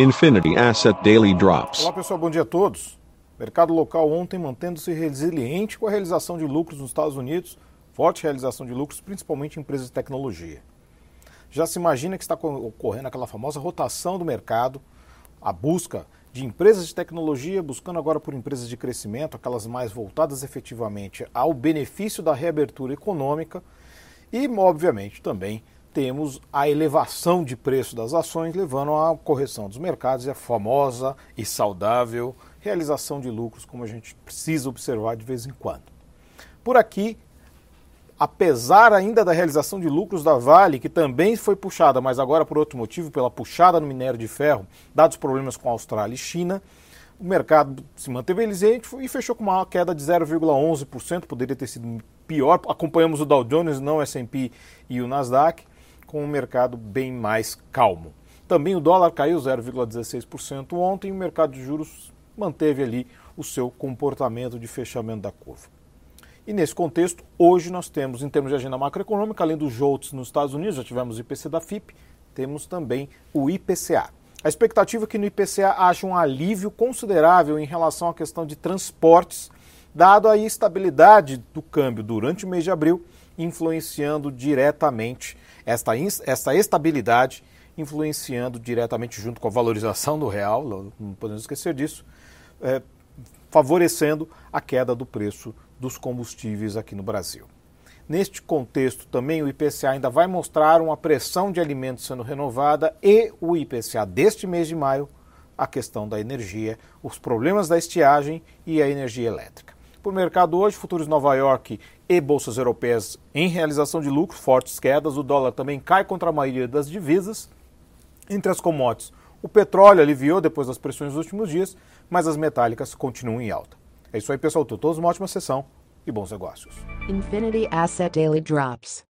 Infinity Asset Daily Drops. Olá pessoal, bom dia a todos. Mercado local ontem mantendo-se resiliente com a realização de lucros nos Estados Unidos, forte realização de lucros, principalmente em empresas de tecnologia. Já se imagina que está ocorrendo aquela famosa rotação do mercado, a busca de empresas de tecnologia, buscando agora por empresas de crescimento, aquelas mais voltadas efetivamente ao benefício da reabertura econômica e, obviamente, também temos a elevação de preço das ações, levando à correção dos mercados e a famosa e saudável realização de lucros, como a gente precisa observar de vez em quando. Por aqui, apesar ainda da realização de lucros da Vale, que também foi puxada, mas agora por outro motivo, pela puxada no minério de ferro, dados os problemas com a Austrália e China, o mercado se manteve resiliente e fechou com uma queda de 0,11%, poderia ter sido pior. Acompanhamos o Dow Jones, não o S&P e o Nasdaq com um mercado bem mais calmo. Também o dólar caiu 0,16% ontem e o mercado de juros manteve ali o seu comportamento de fechamento da curva. E nesse contexto, hoje nós temos, em termos de agenda macroeconômica, além dos JOLTS nos Estados Unidos, já tivemos o IPC da FIP, temos também o IPCA. A expectativa é que no IPCA haja um alívio considerável em relação à questão de transportes, dado a estabilidade do câmbio durante o mês de abril influenciando diretamente esta, esta estabilidade, influenciando diretamente junto com a valorização do real, não podemos esquecer disso, é, favorecendo a queda do preço dos combustíveis aqui no Brasil. Neste contexto, também o IPCA ainda vai mostrar uma pressão de alimentos sendo renovada e o IPCA deste mês de maio, a questão da energia, os problemas da estiagem e a energia elétrica. Por mercado hoje, futuros Nova York e bolsas europeias em realização de lucro, fortes quedas, o dólar também cai contra a maioria das divisas. Entre as commodities, o petróleo aliviou depois das pressões dos últimos dias, mas as metálicas continuam em alta. É isso aí, pessoal. Tenham todos uma ótima sessão e bons negócios. Infinity Asset Daily Drops.